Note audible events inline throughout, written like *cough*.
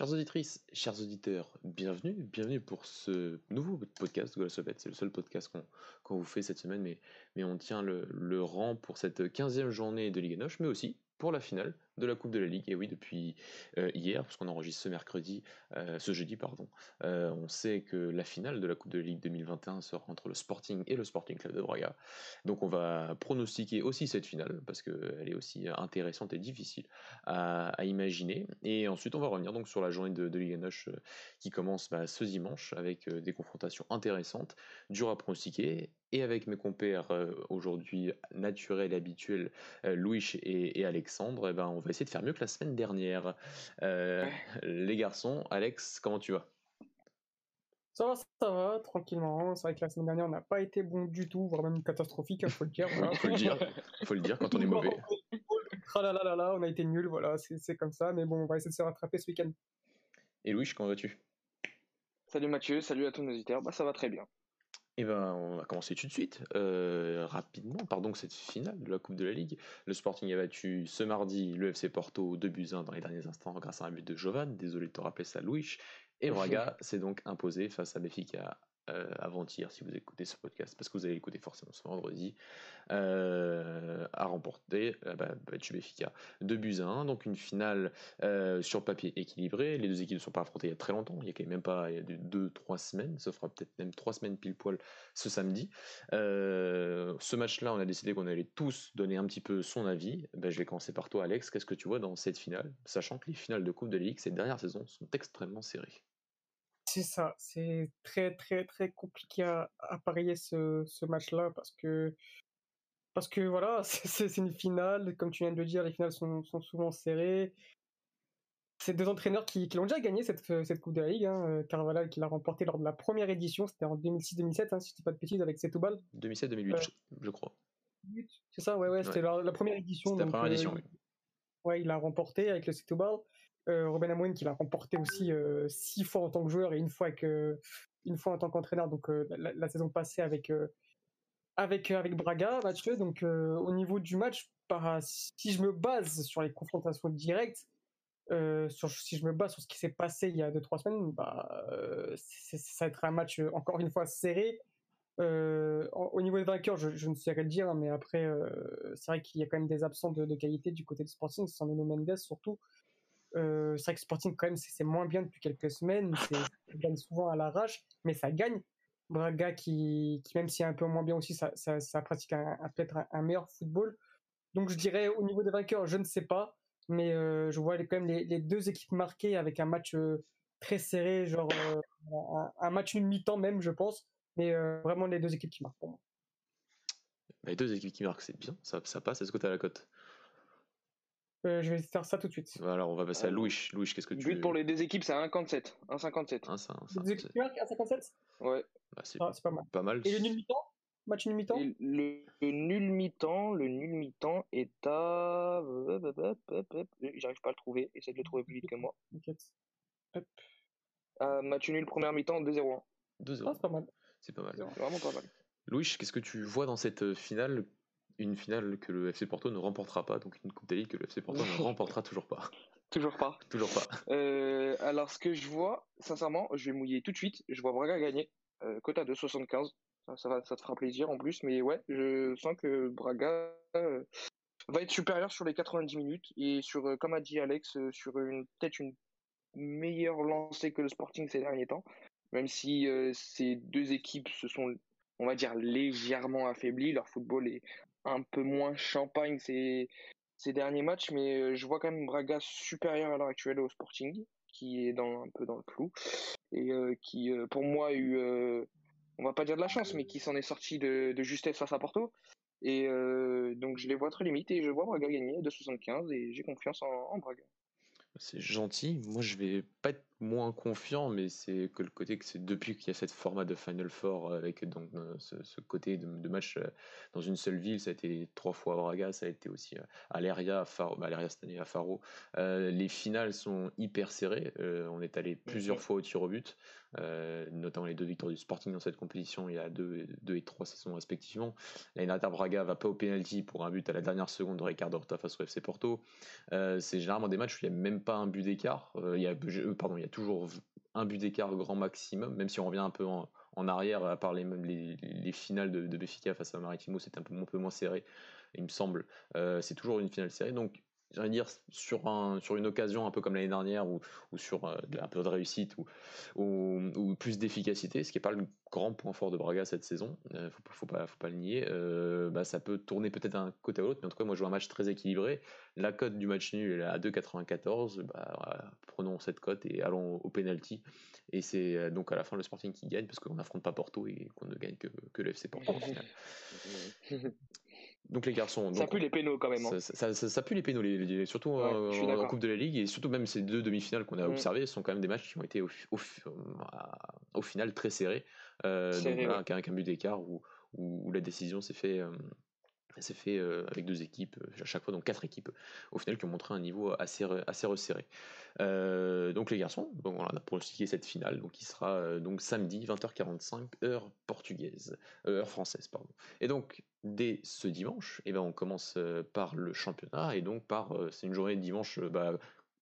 Chères auditrices, chers auditeurs, bienvenue, bienvenue pour ce nouveau podcast Goal C'est le seul podcast qu'on vous fait cette semaine, mais, on tient le, rang pour cette 15e journée de Ligue Noche, mais aussi pour la finale de la Coupe de la Ligue. Et oui, depuis euh, hier, parce qu'on enregistre ce mercredi, euh, ce jeudi, pardon, euh, on sait que la finale de la Coupe de la Ligue 2021 sera entre le Sporting et le Sporting Club de Braga. Donc on va pronostiquer aussi cette finale, parce qu'elle est aussi intéressante et difficile à, imaginer. Et ensuite, on va revenir donc sur la journée de, de Ligue Noche qui commence bah, ce dimanche avec des confrontations intéressantes, dures à pronostiquer et avec mes compères aujourd'hui naturels et habituels, Louis et, Alexandre, eh ben, on va essayer de faire mieux que la semaine dernière. Euh, les garçons, Alex, comment tu vas? Ça va, ça va, tranquillement. C'est vrai que la semaine dernière, on n'a pas été bon du tout, voire même catastrophique, il hein, faut le dire. Il *laughs* faut le dire, faut le dire quand on est *laughs* mauvais. là, on a été nul, voilà, c'est comme ça, mais bon, on va essayer de se rattraper ce week-end. Et Louis, comment vas-tu? Salut Mathieu, salut à tous nos auditeurs, bah, ça va très bien. Eh ben, on va commencer tout de suite, euh, rapidement, pardon, cette finale de la Coupe de la Ligue. Le Sporting a battu ce mardi le FC Porto 2 buts 1 dans les derniers instants grâce à un but de Jovan, désolé de te rappeler ça Louis. Et Braga s'est donc imposé face à Benfica euh, avant-hier, si vous écoutez ce podcast, parce que vous allez l'écouter forcément ce vendredi, euh, a remporté euh, bah, battu Benfica 2 buts à 1, donc une finale euh, sur papier équilibrée. Les deux équipes ne sont pas affrontées il y a très longtemps, il y a quand même pas, il y a 2-3 semaines, ça fera peut-être même 3 semaines pile poil ce samedi. ce match-là, on a décidé qu'on allait tous donner un petit peu son avis. Ben, je vais commencer par toi, Alex. Qu'est-ce que tu vois dans cette finale, sachant que les finales de Coupe de Ligue ces dernières saisons sont extrêmement serrées? C'est ça, c'est très très très compliqué à, parier ce, ce match-là parce que parce que voilà, *laughs* c'est une finale, comme tu viens de le dire, les finales sont, sont souvent serrées. C'est deux entraîneurs qui, qui l'ont déjà gagné cette, cette Coupe de la Ligue. Hein. Euh, Carvalhal qui l'a remporté lors de la première édition, c'était en 2006-2007, hein, si je dis pas de bêtises, avec Setúbal. 2007-2008, je crois. C'est ça, ouais, ouais, c'était la, première édition. C'était la première édition, euh, oui. Ouais, il l'a remporté avec le Setúbal. Euh, Robin Amouen qui l'a remporté aussi euh, six fois en tant que joueur et une fois, une fois en tant qu'entraîneur, donc euh, la, saison passée avec, avec, avec Braga, Mathieu. Donc au niveau du match, si je me base sur les confrontations directes, si je me base sur ce qui s'est passé il y a 2-3 semaines, bah, ça va être un match encore une fois serré. au niveau des vainqueurs, je, ne saurais le dire, hein, mais après, c'est vrai qu'il y a quand même des absents de, qualité du côté du Sporting, sans Nuno Mendes surtout. Euh, c'est vrai que Sporting, quand même, c'est moins bien depuis quelques semaines. *laughs* Ça gagne souvent à l'arrache, mais ça gagne. Braga, qui, qui même si est un peu moins bien aussi, ça, ça, pratique peut-être un, meilleur football. Donc je dirais, au niveau des vainqueurs, je ne sais pas. Mais euh, je vois quand même les, deux équipes marquées avec un match euh, très serré, genre un, match une mi-temps même, je pense. Mais vraiment les deux équipes qui marquent pour moi. Les deux équipes qui marquent, c'est bien, ça, ça passe. Est-ce que tu as la cote? Euh, je vais faire ça tout de suite. Alors, on va passer à Louis. Louis, qu'est-ce que tu But pour les deux équipes, c'est 1,57. 1,57. 1,57 Ouais. Bah, c'est ah, pas mal. Pas mal. Et le nul mi-temps? Match nul mi-temps? Le, nul mi-temps, le nul mi-temps est à. J'arrive pas à le trouver. Essaye de le trouver plus vite que moi. Hop. Euh, match nul, première mi-temps, 2-0. 2-0. Ah, c'est pas mal. C'est pas mal. vraiment pas mal. Louis, qu'est-ce que tu vois dans cette euh, finale? Une finale que le FC Porto ne remportera pas, donc une Coupe de que le FC Porto ne *laughs* remportera toujours pas. Toujours pas. *laughs* Toujours pas. Euh, alors, ce que je vois, sincèrement, je vais mouiller tout de suite. Je vois Braga gagner. Euh, quota de 75. Ça, va, ça te fera plaisir en plus. Mais ouais, je sens que Braga euh, va être supérieur sur les 90 minutes. Et sur, comme a dit Alex, sur une peut-être une meilleure lancée que le Sporting ces derniers temps. Même si ces deux équipes se sont, on va dire, légèrement affaiblies. Leur football est un peu moins champagne ces, ces derniers matchs, mais euh, je vois quand même Braga supérieur à l'heure actuelle au Sporting, qui est dans, un peu dans le flou, et euh, qui, euh, pour moi, a eu, on va pas dire de la chance, mais qui s'en est sorti de, justesse face à Porto. Et donc je les vois très limite et je vois Braga gagner de 75 et j'ai confiance en, Braga. C'est gentil. Moi, je vais pas moins confiant, mais c'est que le côté que c'est depuis qu'il y a cette format de Final Four avec donc euh, ce, côté de, match euh, dans une seule ville, ça a été trois fois à Braga, ça a été aussi à Leria, à Faro, bah, cette année à Faro. les finales sont hyper serrées. on est allé plusieurs fois au tir au but. Euh, notamment les deux victoires du Sporting dans cette compétition il y a deux, deux et trois saisons respectivement. L'année dernière, Braga va pas au penalty pour un but à la dernière seconde de Ricardo Horta face au FC Porto. Euh, c'est généralement des matchs où il n'y a même pas un but d'écart. Euh, il y a, pardon, il y a toujours un but d'écart grand maximum, même si on revient un peu en, arrière, à part les, les, les finales de, de face à Maritimo, c'était un peu, un peu moins serré, il me semble. c'est toujours une finale serrée. Donc j'ai dire, sur, un, sur une occasion un peu comme l'année dernière ou, ou sur euh, un peu de réussite ou, ou, plus d'efficacité, ce qui n'est pas le grand point fort de Braga cette saison, il euh, ne faut, pas, faut pas le nier, euh, bah, ça peut tourner peut-être d'un côté à l'autre, mais en tout cas, moi je vois un match très équilibré. La cote du match nul est à 2,94, bah, prenons cette cote et allons au penalty. Et c'est donc à la fin le Sporting qui gagne parce qu'on n'affronte pas Porto et qu'on ne gagne que, que le FC Porto *laughs* Donc les garçons. ça pue les pénaux quand même. Hein. Ça, pue les pénaux, les, surtout en, Coupe de la Ligue et surtout même ces deux demi-finales qu'on a mm. observées sont quand même des matchs qui ont été au, au, final très serrés. Euh, donc voilà, avec un but d'écart où, où, la décision s'est fait. Euh, s'est fait euh, avec deux équipes, à chaque fois donc quatre équipes au final qui ont montré un niveau assez, assez resserré. donc les garçons, on a pronostiqué cette finale, donc qui sera donc samedi 20h45 heure portugaise, heure française pardon. Et donc dès ce dimanche, eh ben on commence euh, par le championnat et donc par euh, c'est une journée de dimanche euh, bah,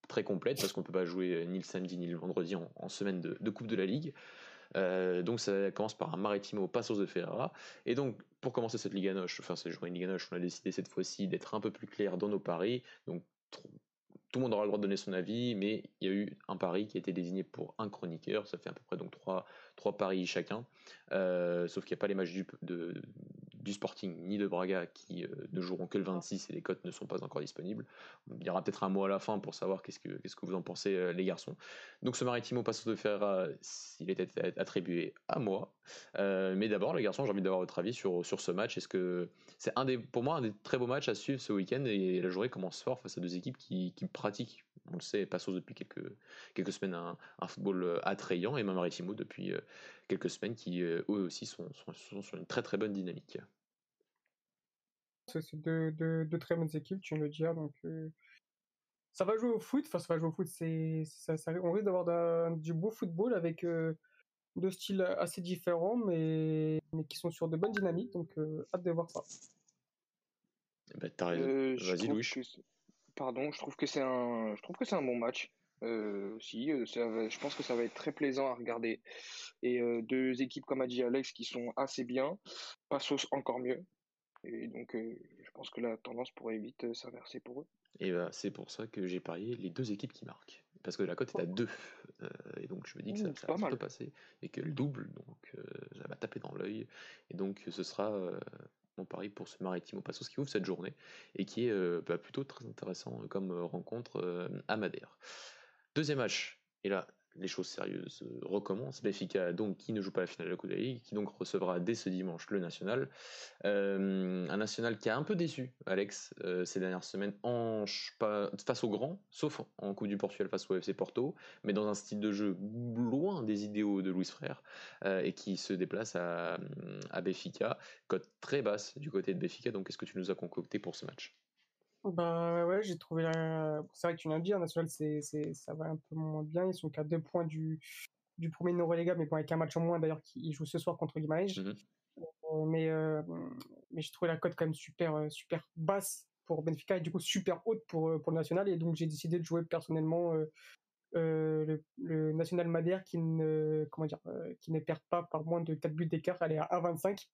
très complète parce qu'on peut pas jouer ni le samedi ni le vendredi en, semaine de, Coupe de la Ligue. Donc ça commence par un Maritimo Passos de Ferrara. Et donc pour commencer cette Liga Noche, enfin cette journée de Liga Noche, on a décidé cette fois-ci d'être un peu plus clair dans nos paris. Donc tout le monde aura le droit de donner son avis, mais il y a eu un pari qui a été désigné pour un chroniqueur. Ça fait à peu près donc trois, trois paris chacun. sauf qu'il n'y a pas les matchs du, de, du Sporting ni de Braga qui euh, ne joueront que le 26 et les cotes ne sont pas encore disponibles. Il y aura peut-être un mot à la fin pour savoir qu'est-ce que, qu'est-ce que vous en pensez euh, les garçons. Donc ce Maritimo Passo de Ferra, il était attribué à moi. Euh, mais d'abord les garçons, j'ai envie d'avoir votre avis sur, sur ce match. Est-ce que c'est un des, pour moi un des très beaux matchs à suivre ce week-end et la journée commence fort face à deux équipes qui, qui pratiquent on le sait, Passos depuis quelques, quelques semaines un, un football attrayant et même Maritimo depuis quelques semaines qui eux aussi sont, sont, sont, sur une très très bonne dynamique. C'est deux, très bonnes équipes, tu viens de le dire. Donc, euh, ça va jouer au foot. Enfin, ça va jouer au foot. C'est, ça, on risque d'avoir du beau football avec euh, deux styles assez différents, mais, mais qui sont sur de bonnes dynamiques. Donc, euh, hâte de voir ça. Eh ben, Vas-y, Louis. Pardon, je trouve que c'est un, je trouve que c'est un bon match. Si, je pense que ça va être très plaisant à regarder. Et deux équipes, comme a dit Alex, qui sont assez bien. Passos encore mieux. Et donc, euh, je pense que la tendance pourrait vite euh, s'inverser pour eux. Et bah, c'est pour ça que j'ai parié les deux équipes qui marquent. Parce que la cote est à 2. Euh, et donc, je me dis que ça, ça va passer. Et que le double, donc, ça va taper dans l'œil. Et donc, ce sera mon pari pour ce Maritimo Passos qui ouvre cette journée. Et qui est bah, plutôt très intéressant comme rencontre à Madère. Deuxième match. Et là, les choses sérieuses euh, recommencent. Benfica, donc, qui ne joue pas la finale de la Coupe de la Ligue, qui donc recevra dès ce dimanche le National. Euh, un National qui a un peu déçu, Alex, euh, ces dernières semaines, face au grand, sauf en Coupe du Portugal face au FC Porto, mais dans un style de jeu loin des idéaux de Louis Frère, et qui se déplace à, à Benfica, cote très basse du côté de Benfica. Donc, qu'est-ce que tu nous as concocté pour ce match? Bah ouais, j'ai trouvé la... C'est vrai que tu l'as dit, National, c'est, c'est, ça va un peu moins bien. Ils sont qu'à deux points du, du premier Norelega, mais bon, avec un match en moins d'ailleurs, qui joue ce soir contre Guimarães. Mmh euh, mais, euh, mais j'ai trouvé la cote quand même super, euh, super basse pour Benfica et du coup super haute pour, pour le National. Et donc j'ai décidé de jouer personnellement le, le, National Madère qui ne, comment dire, qui ne perd pas par moins de 4 buts d'écart. Elle est à 1,25.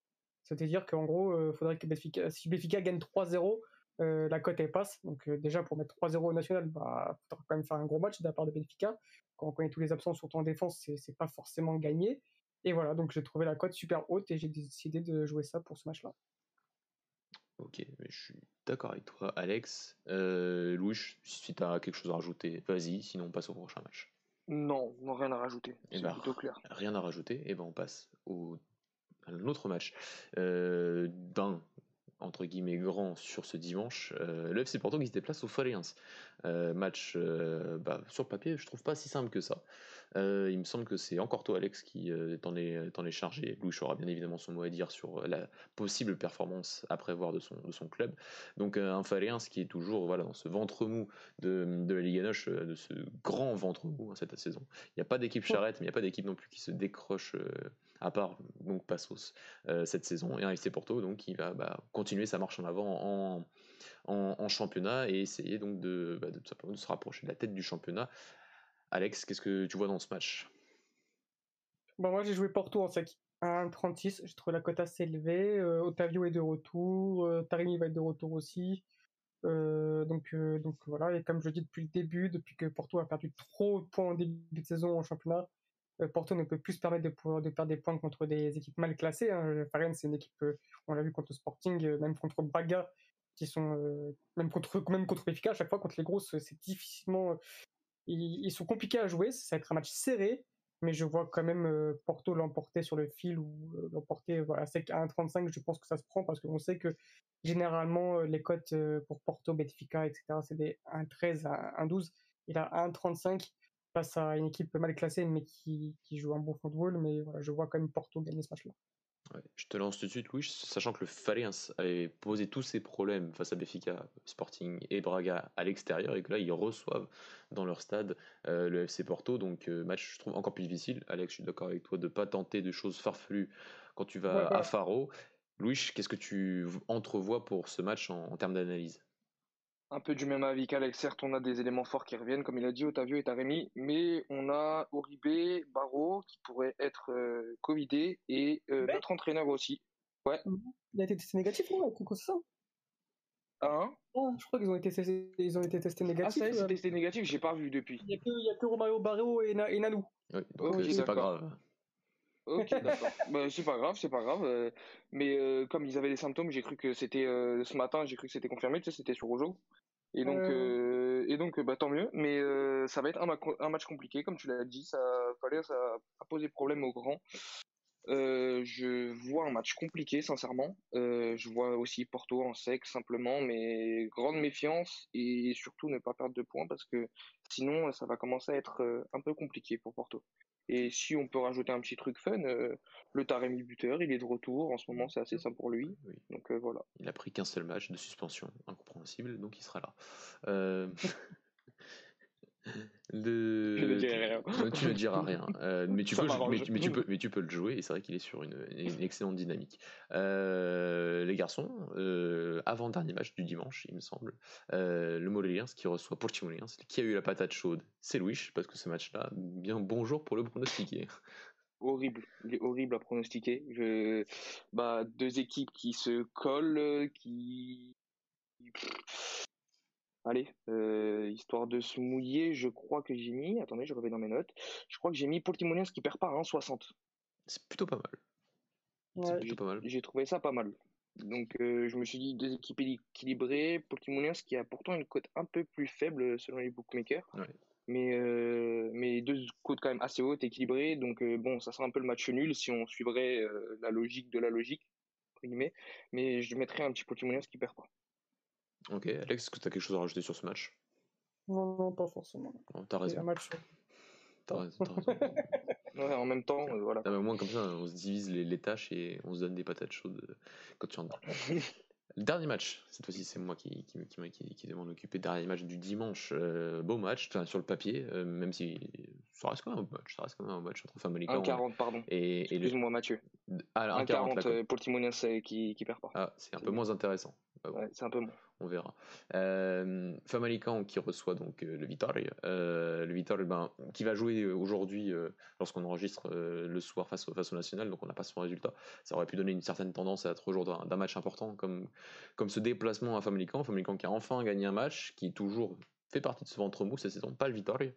C'est-à-dire qu'en gros, faudrait que Benfica, si Benfica gagne 3-0, euh, la cote elle passe. Donc euh, déjà pour mettre 3-0 au national, bah faudra quand même faire un gros match de la part de Benfica. Quand on connaît tous les absents, surtout en défense, c'est pas forcément gagné. Et voilà, donc j'ai trouvé la cote super haute et j'ai décidé de jouer ça pour ce match-là. Ok, mais je suis d'accord avec toi, Alex. Euh, Louis, si tu as quelque chose à rajouter, vas-y, sinon on passe au prochain match. Non, non rien à rajouter. Eh c'est ben, plutôt clair. Rien à rajouter, et ben on passe au, à un autre match. Euh, d'un entre guillemets grand sur ce dimanche, euh, le FC Porto qui se déplace au Fariens. Euh, match bah, sur papier, je trouve pas si simple que ça. Il me semble que c'est encore toi Alex qui t'en est, est, chargé. Louis aura bien évidemment son mot à dire sur la possible performance à prévoir de son, de son club. Donc un Fariens qui est toujours voilà, dans ce ventre mou de, de la Ligue Noche, de ce grand ventre mou hein, cette saison. Il n'y a pas d'équipe charrette, mais il n'y a pas d'équipe non plus qui se décroche à part donc Passos euh, cette saison, et un FC Porto donc qui va bah, continuer sa marche en avant en, en, championnat et essayer donc de, bah, de, de, se rapprocher de la tête du championnat. Alex, qu'est-ce que tu vois dans ce match? Bon, Moi j'ai joué Porto en sec. 1,36, j'ai trouvé la cote assez élevée. Euh, Otavio est de retour, euh, Tarimi va être de retour aussi. donc, donc voilà, et comme je dis depuis le début, depuis que Porto a perdu trop de points en début de saison en championnat, euh, Porto ne peut plus se permettre de, de perdre des points contre des équipes mal classées. Hein. c'est une équipe, euh, on l'a vu contre Sporting, euh, même contre Braga, qui sont même contre même contre à chaque fois contre les grosses, c'est difficilement. Ils, sont compliqués à jouer. Ça va être un match serré, mais je vois quand même Porto l'emporter sur le fil ou l'emporter voilà, à 1,35. Je pense que ça se prend parce qu'on sait que généralement les cotes pour Porto, Benfica, etc. c'est des 1,13 à 1,12. Il a 1,35 face à une équipe mal classée, mais qui, qui joue un bon football. Mais voilà, je vois quand même Porto gagner ce match-là. Je te lance tout de suite, Louis, sachant que le Fariens avait posé tous ses problèmes face à Benfica, Sporting et Braga à l'extérieur, et que là, ils reçoivent dans leur stade euh, le FC Porto. Donc, euh, match, je trouve, encore plus difficile. Alex, je suis d'accord avec toi de ne pas tenter de choses farfelues quand tu vas à Faro. Louis, qu'est-ce que tu entrevois pour ce match en termes d'analyse? Un peu du même avis qu'Alex. Certes, on a des éléments forts qui reviennent, comme il a dit, Otavio et Taremi, mais on a Oribe, Barreau, qui pourrait être euh, Covidé, et euh, notre entraîneur aussi. Ouais. Il a été testé négatif, non C'est ça Hein? Oh, Je crois qu'ils ont été testés, ils ont été testés négatifs. Ah, ça c'est testé négatif, j'ai pas vu depuis. Il n'y a, a, que Romario Barreau et, Na, et Nanou. Oui, donc c'est pas grave. Ok, *laughs* d'accord. bah, c'est pas grave, c'est pas grave. mais comme ils avaient des symptômes, j'ai cru que c'était ce matin, j'ai cru que c'était confirmé, tu sais, c'était sur Ojo. Et donc, euh, et donc bah, tant mieux. Mais euh, ça va être un, match compliqué, comme tu l'as dit. Ça, ça a posé problème aux grands. Euh, je vois un match compliqué, sincèrement. je vois aussi Porto en sec, simplement, mais grande méfiance et surtout ne pas perdre de points parce que sinon, ça va commencer à être un peu compliqué pour Porto. Et si on peut rajouter un petit truc fun, euh, le Taremi buteur, il est de retour. En ce moment, c'est assez simple pour lui. Donc euh, voilà. Il a pris qu'un seul match de suspension, incompréhensible, donc il sera là. *laughs* Euh... Le... Je ne dirai rien. tu ne diras rien. *laughs* Euh, mais, tu peux, mais, tu peux, mais tu peux le jouer et c'est vrai qu'il est sur une, excellente dynamique. Euh, les garçons, euh, avant-dernier match du dimanche, il me semble, le Moléliens qui reçoit Portimonense, qui a eu la patate chaude, c'est Louis, parce que ce match-là, bien bonjour pour le pronostiquer. horrible, il est horrible à pronostiquer. Je... Bah, deux équipes qui se collent, qui Allez, euh, histoire de se mouiller, je crois que j'ai mis. Attendez, je reviens dans mes notes. Je crois que j'ai mis Portimonense qui perd pas, hein, 60. C'est plutôt pas mal. C'est plutôt pas mal. J'ai trouvé ça pas mal. Donc euh, je me suis dit deux équipes équilibrées. Portimonense qui a pourtant une cote un peu plus faible selon les bookmakers. Mais, euh, mais deux cotes quand même assez hautes, équilibrées. Donc bon, ça sera un peu le match nul si on suivrait la logique de la logique. Mais je mettrais un petit Portimonense qui perd pas. Ok, Alex, est-ce que tu as quelque chose à rajouter sur ce match? Non, non, pas forcément. T'as raison. Un match. T'as raison, *laughs* ouais, en même temps, euh, voilà. au moins, comme ça, on se divise les, les, tâches et on se donne des patates chaudes euh, quand tu en as. *laughs* Le dernier match, cette fois-ci c'est moi qui, qui, qui, qui, qui m'en occuper. Dernier match du dimanche, euh, beau match sur le papier, même si ça reste quand même un match, ça reste quand même un match entre Famalicão 1,40 pardon. Et, et moi Mathieu. Ah, 1,40 pour Timonense qui, qui perd pas. Ah, c'est un peu moins intéressant. Ouais, c'est un peu moins on verra. Euh, Famalicão qui reçoit donc euh, le Vitória, euh, le Vitória ben, qui va jouer aujourd'hui euh, lorsqu'on enregistre le soir face au, face au national, donc on n'a pas son résultat. Ça aurait pu donner une certaine tendance à être aujourd'hui d'un match important comme, comme ce déplacement à Famalicão. Famalicão qui a enfin gagné un match, qui toujours fait partie de ce ventre mou cette saison, pas le Vitória.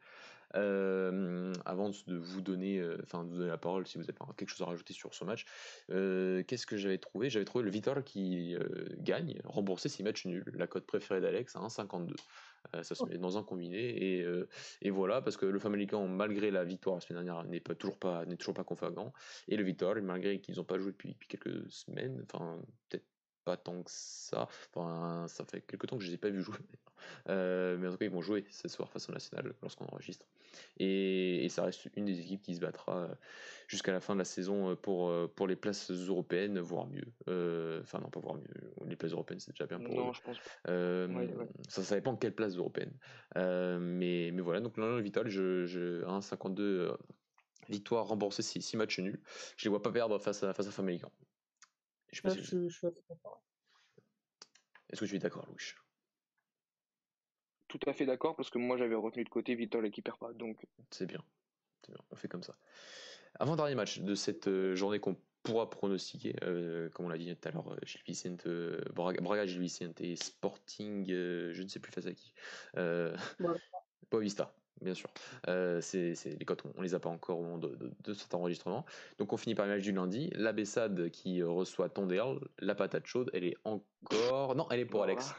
Euh, avant de vous donner, euh, enfin de vous donner la parole, si vous avez quelque chose à rajouter sur ce match, euh, qu'est-ce que j'avais trouvé? J'avais trouvé le Vitor qui gagne, rembourser ses matchs nuls, la cote préférée d'Alex à 1,52. ça se met dans un combiné et, et voilà parce que le Famalicão malgré la victoire la semaine dernière n'est pas toujours pas n'est toujours pas confagant et le Vitor malgré qu'ils n'ont pas joué depuis, depuis quelques semaines enfin peut-être pas tant que ça. Enfin, ça fait quelques temps que je les ai pas vus jouer. Euh, mais en tout cas, ils vont jouer ce soir face au National lorsqu'on enregistre. Et, ça reste une des équipes qui se battra euh, jusqu'à la fin de la saison pour, pour les places européennes, voire mieux. Enfin, non, pas voire mieux. Les places européennes, c'est déjà bien pour non, eux. je pense Ça, ça dépend de quelle place européenne. mais, mais voilà, donc là, Vital, je, je 1,52 victoire remboursée 6 matchs nuls. Je les vois pas perdre face à, face à Famalicão. Je sais je, suis Est-ce que tu es d'accord, Louis? Tout à fait d'accord, parce que moi j'avais retenu de côté Vital qui perd pas. Donc... C'est bien. bien. On fait comme ça. Avant-dernier match de cette euh, journée qu'on pourra pronostiquer, euh, comme on l'a dit tout à l'heure, euh, Gilles Vicente, Braga, Braga Gilles Vicente et Sporting, je ne sais plus face à qui. Euh, Boavista bien sûr. Euh, c'est, les cotes, on, les a pas encore au moment de, cet enregistrement. Donc on finit par le match du lundi. La Bessade qui reçoit Tondale, la patate chaude, elle est encore. Non, elle est pour *laughs* Alex.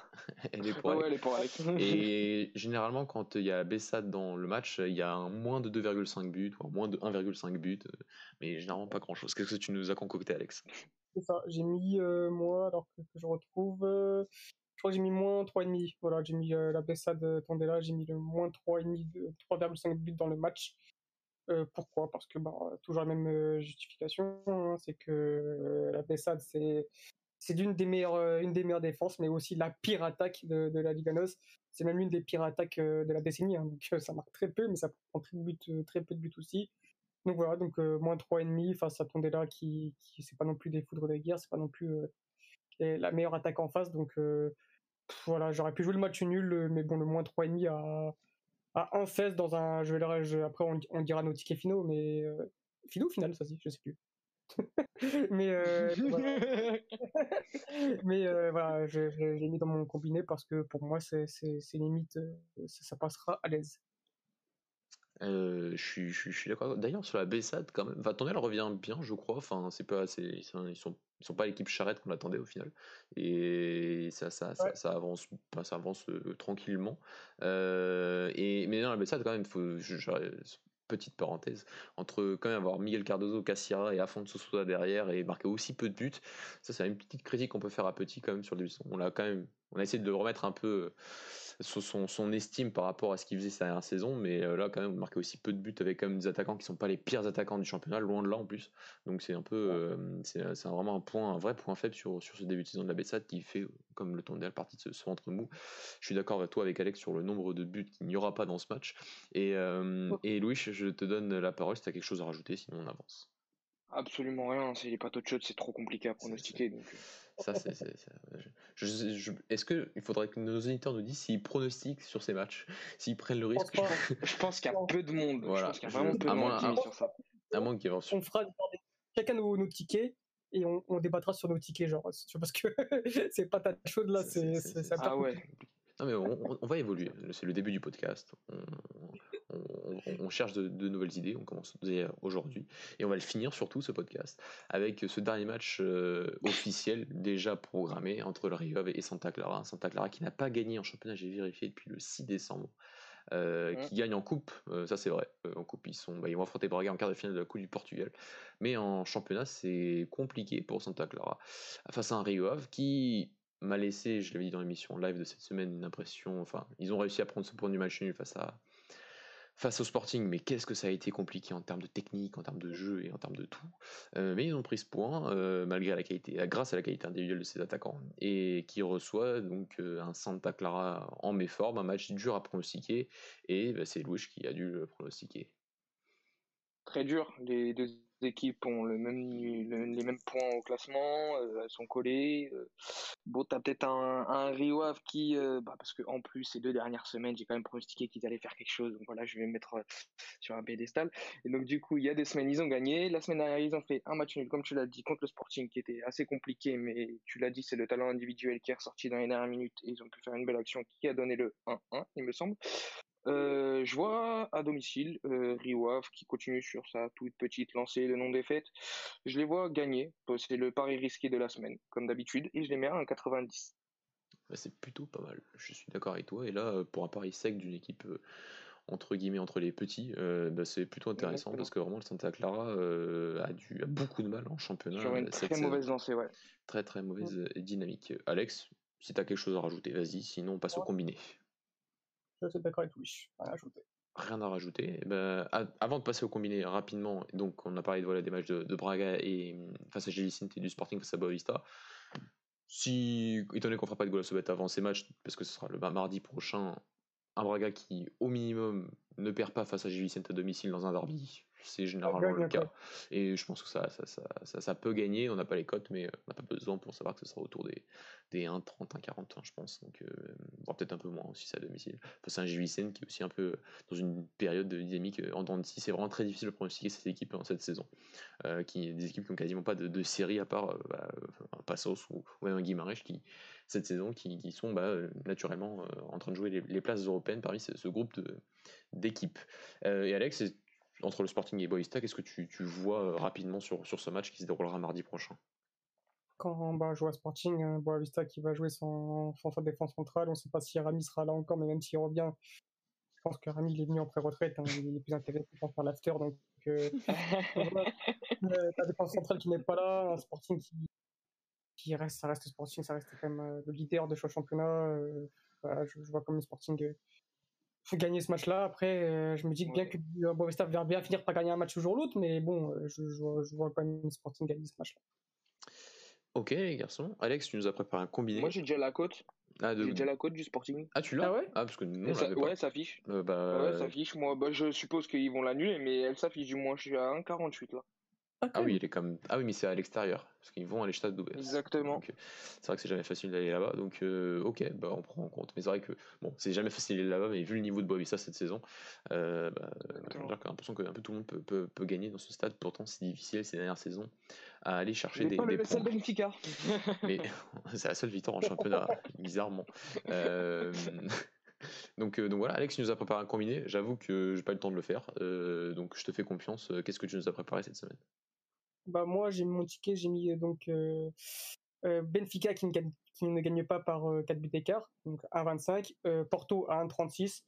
elle est pour, Alex. Et *laughs* généralement, quand il y a Bessade dans le match, il y a un moins de 2,5 buts ou un moins de 1,5 buts, mais généralement pas grand chose. Qu'est-ce que tu nous as concocté, Alex? C'est ça. J'ai mis euh, moi, alors que, je retrouve. Euh, je crois que j'ai mis moins 3,5. Voilà, j'ai mis euh, la Bessade euh, Tondela, j'ai mis le moins 3,5, 3,5 buts dans le match. Euh, pourquoi? Parce que bah, toujours la même justification, hein, c'est que la Bessade, c'est c'est des meilleures une des meilleures défenses, mais aussi la pire attaque de, la NOS. C'est même l'une des pires attaques de la décennie. Hein, donc ça marque très peu, mais ça prend très, très peu de buts aussi. Donc voilà, donc moins 3,5 face à Tondela qui, qui c'est pas non plus des foudres de guerre, c'est pas non plus la meilleure attaque en face. Donc voilà, j'aurais pu jouer le match nul, euh, mais bon, le moins 3,5 à, à 1,16 dans un. Je vais je, après, on, on, dira nos tickets finaux, mais. Euh, finaux final, ça, si, je sais plus. *laughs* mais euh, voilà. *laughs* mais euh, voilà, je, je, l'ai mis dans mon combiné parce que pour moi, c'est limite, ça, ça, passera à l'aise. Je suis, je, suis d'accord. D'ailleurs, sur la Bessade, quand même, elle revient bien, je crois. Enfin, c'est pas assez, ils sont, ils sont pas l'équipe charrette qu'on attendait au final. Et ça, ça, ça, avance, ça avance euh, tranquillement. Euh, et mais non, la Bessade, quand même, faut, petite parenthèse, entre quand même avoir Miguel Cardozo, Cassiera et Afonso Sousa derrière et marquer aussi peu de buts, ça c'est une petite critique qu'on peut faire à Petit quand même sur le début. On a quand même, on a essayé de le remettre un peu son, son, estime par rapport à ce qu'il faisait sa dernière saison, mais euh, là quand même marquer aussi peu de buts avec quand même des attaquants qui sont pas les pires attaquants du championnat, loin de là en plus. Donc c'est un peu, euh, c'est vraiment un point, un vrai point faible sur, sur ce début de saison de la Bessade qui fait comme le Tondel partie de ce centre mou. Je suis d'accord avec toi avec Alex sur le nombre de buts qu'il n'y aura pas dans ce match. Et, euh, et Louis, je te donne la parole si tu as quelque chose à rajouter, sinon on avance. Absolument rien, c'est les pâtes chaudes, c'est trop compliqué à pronostiquer. Donc... Ça, c'est. Est-ce qu'il faudrait que nos auditeurs nous disent s'ils pronostiquent sur ces matchs, s'ils prennent le risque? Je pense qu'il y a peu de monde. Voilà. Je pense qu'il y a vraiment peu de monde qui sur ça. À moins qu'il y ait On fera chacun nos, nos tickets et on, on, débattra sur nos tickets, genre, parce que *laughs* c'est pas ta chaude là, c'est Ah ouais. Non mais on, on va évoluer, c'est le début du podcast. On, on, cherche de, nouvelles idées, on commence aujourd'hui, et on va le finir surtout ce podcast avec ce dernier match euh, officiel déjà programmé entre le Rio et Santa Clara. Santa Clara qui n'a pas gagné en championnat, j'ai vérifié depuis le 6 décembre. Euh, qui gagne en coupe, euh, ça c'est vrai. en coupe, ils, sont, bah, ils vont affronter Braga en quart de finale de la Coupe du Portugal. Mais en championnat, c'est compliqué pour Santa Clara face à un Rio Ave qui m'a laissé, je l'avais dit dans l'émission live de cette semaine, une impression. Enfin, ils ont réussi à prendre ce point du match nul face à, face au Sporting, mais qu'est-ce que ça a été compliqué en termes de technique, en termes de jeu et en termes de tout. Euh, mais ils ont pris ce point euh, malgré la qualité, grâce à la qualité individuelle de ses attaquants et qui reçoit donc euh, un Santa Clara en méforme, un match dur à pronostiquer et bah, c'est Louis qui a dû le pronostiquer. Très dur, les deux équipes ont les mêmes points au classement, euh, elles sont collées. Euh. Bon, t'as peut-être un, un Rio Ave qui, euh, bah, parce que en plus ces deux dernières semaines, j'ai quand même pronostiqué qu'ils allaient faire quelque chose. Donc voilà, je vais me mettre sur un pédestal. Et donc du coup, il y a des semaines, ils ont gagné. La semaine dernière, ils ont fait un match nul, comme tu l'as dit, contre le Sporting, qui était assez compliqué, mais tu l'as dit, c'est le talent individuel qui est ressorti dans les dernières minutes. Et ils ont pu faire une belle action qui a donné le 1-1, il me semble. Euh, je vois à domicile euh, qui continue sur sa toute petite lancée de non-défaite. Je les vois gagner. C'est le pari risqué de la semaine, comme d'habitude, et je les mets à 1,90. Bah, c'est plutôt pas mal. Je suis d'accord avec toi. Et là, euh, pour un pari sec d'une équipe, euh, entre guillemets entre les petits, bah, c'est plutôt intéressant parce que vraiment le Santa Clara a, dû, a beaucoup de mal en championnat. Sur une très mauvaise lancée, ouais. Très très mauvaise dynamique. Alex, si tu as quelque chose à rajouter, vas-y, sinon on passe au combiné. Je suis d'accord avec rien à rajouter. Rajouter. Ben, avant de passer au combiné rapidement, donc on a parlé voilà, des matchs de, Braga et face à Gilles et du Sporting face à Boavista. Si, étant donné qu'on fera pas de goal à avant ces matchs, parce que ce sera le mardi prochain, un Braga qui, au minimum, ne perd pas face à Gilles à domicile dans un derby, c'est généralement le cas. Et je pense que ça, ça, ça, ça, peut gagner. On n'a pas les cotes, mais on n'a pas besoin pour savoir que ce sera autour des, des 1,30, 1,40, je pense. Donc, euh, voire peut-être un peu moins aussi, ça à domicile. c'est un GVCN qui est aussi un peu dans une période de dynamique en dents C'est vraiment très difficile de pronostiquer cette équipe en cette saison. Euh, qui, des équipes qui n'ont quasiment pas de, série à part euh, bah, un Passos ou, même un Guimarães qui, cette saison, qui, qui sont bah, naturellement en train de jouer les, places européennes parmi ce, ce groupe d'équipes. et Alex, entre le Sporting et Boista, qu'est-ce que tu, tu vois euh, rapidement sur, sur ce match qui se déroulera mardi prochain? Quand bah, je vois Sporting, hein, Boavista qui va jouer sans, sans sa défense centrale, on ne sait pas si Rami sera là encore, mais même s'il revient, je pense que Rami il est venu en pré-retraite, hein, il est plus intéressé pour faire l'after, donc euh, *laughs* euh, la défense centrale qui n'est pas là, un Sporting qui, qui reste, ça reste Sporting, ça reste quand même le leader de ce championnat. je, je, vois comme le Sporting faut gagner ce match-là. Après, euh, je me dis bien que euh, Boavista va bien finir par gagner un match toujours l'autre, mais bon, euh, je, je, vois, quand même Sporting gagner ce match-là. Ok, les garçons. Alex, tu nous as préparé un combiné. Moi, j'ai déjà la cote. Ah, J'ai déjà la cote du Sporting. Ah, tu l'as Ah ouais Ah, parce que nous, ça, Ouais, ça affiche. bah... Ouais, ça affiche. Moi, bah, je suppose qu'ils vont l'annuler, mais elle s'affiche du moins. Je suis à 1,48 là. Ah, ah oui, il est comme. Ah oui, mais c'est à l'extérieur, parce qu'ils vont à l'Estade d'Ouvert. Exactement. C'est vrai que c'est jamais facile d'aller là-bas, donc euh, ok, bah, on prend en compte. Mais c'est vrai que bon, c'est jamais facile d'aller là-bas, mais vu le niveau de Boavista cette saison, euh, bah, j'ai l'impression que un peu tout le monde peut, peut, peut, gagner dans ce stade. Pourtant, c'est difficile ces dernières saisons à aller chercher des, pas des le. Benfica. *laughs* mais *laughs* c'est la seule victoire en championnat, *laughs* bizarrement. Euh, donc, donc, voilà, Alex nous a préparé un combiné. J'avoue que j'ai pas eu le temps de le faire, donc je te fais confiance. Qu'est-ce que tu nous as préparé cette semaine? Bah moi j'ai mon ticket, j'ai mis donc euh, euh, Benfica qui ne, gagne, pas par 4 euh, buts d'écart, donc 1,25, Porto à 1,36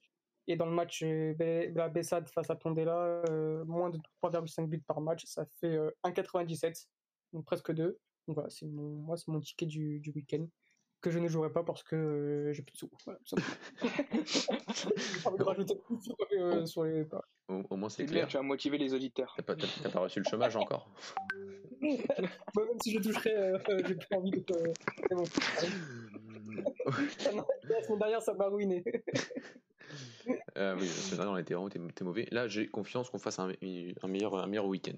et dans le match la Bessade face à Tondela, moins de 3,5 buts par match, ça fait 1,97, donc presque 2. Donc voilà, c'est mon, moi c'est mon ticket du week-end que je ne jouerai pas parce que j'ai plus de sous. Voilà, *laughs* de rajouter plus sur, sur les. Au, moins, c'est clair. tu as motivé les auditeurs. T'as pas, pas, reçu le chômage encore *laughs* Moi, même si je toucherais, euh, j'ai plus envie de. Euh, c'est bon. la *laughs* semaine dernière, ça m'a ruiné. Euh, oui, c'est on était vraiment t'es, mauvais. Là, j'ai confiance qu'on fasse un, un, meilleur, un meilleur week-end.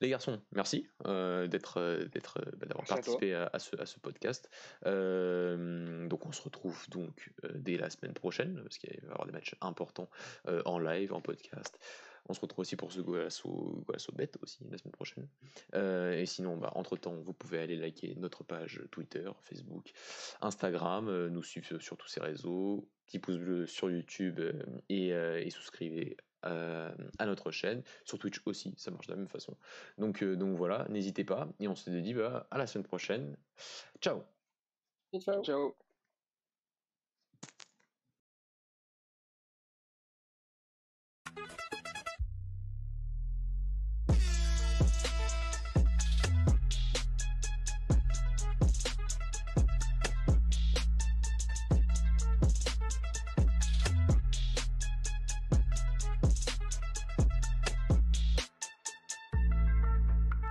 Les garçons, merci euh, d'être, euh, d'être, bah, d'avoir participé à, ce, à, ce, podcast. donc, on se retrouve donc dès la semaine prochaine, parce qu'il va y avoir des matchs importants en live, en podcast. On se retrouve aussi pour ce Golasso, Golasso Bet aussi la semaine prochaine. Euh, et sinon, bah, entre-temps, vous pouvez aller liker notre page Twitter, Facebook, Instagram, euh, nous suivre sur tous ces réseaux, petit pouce bleu sur YouTube euh, et, et, souscrivez à notre chaîne, sur Twitch aussi, ça marche de la même façon. Donc, donc voilà, n'hésitez pas, et on se dit bah, à la semaine prochaine. Ciao Ciao, Ciao.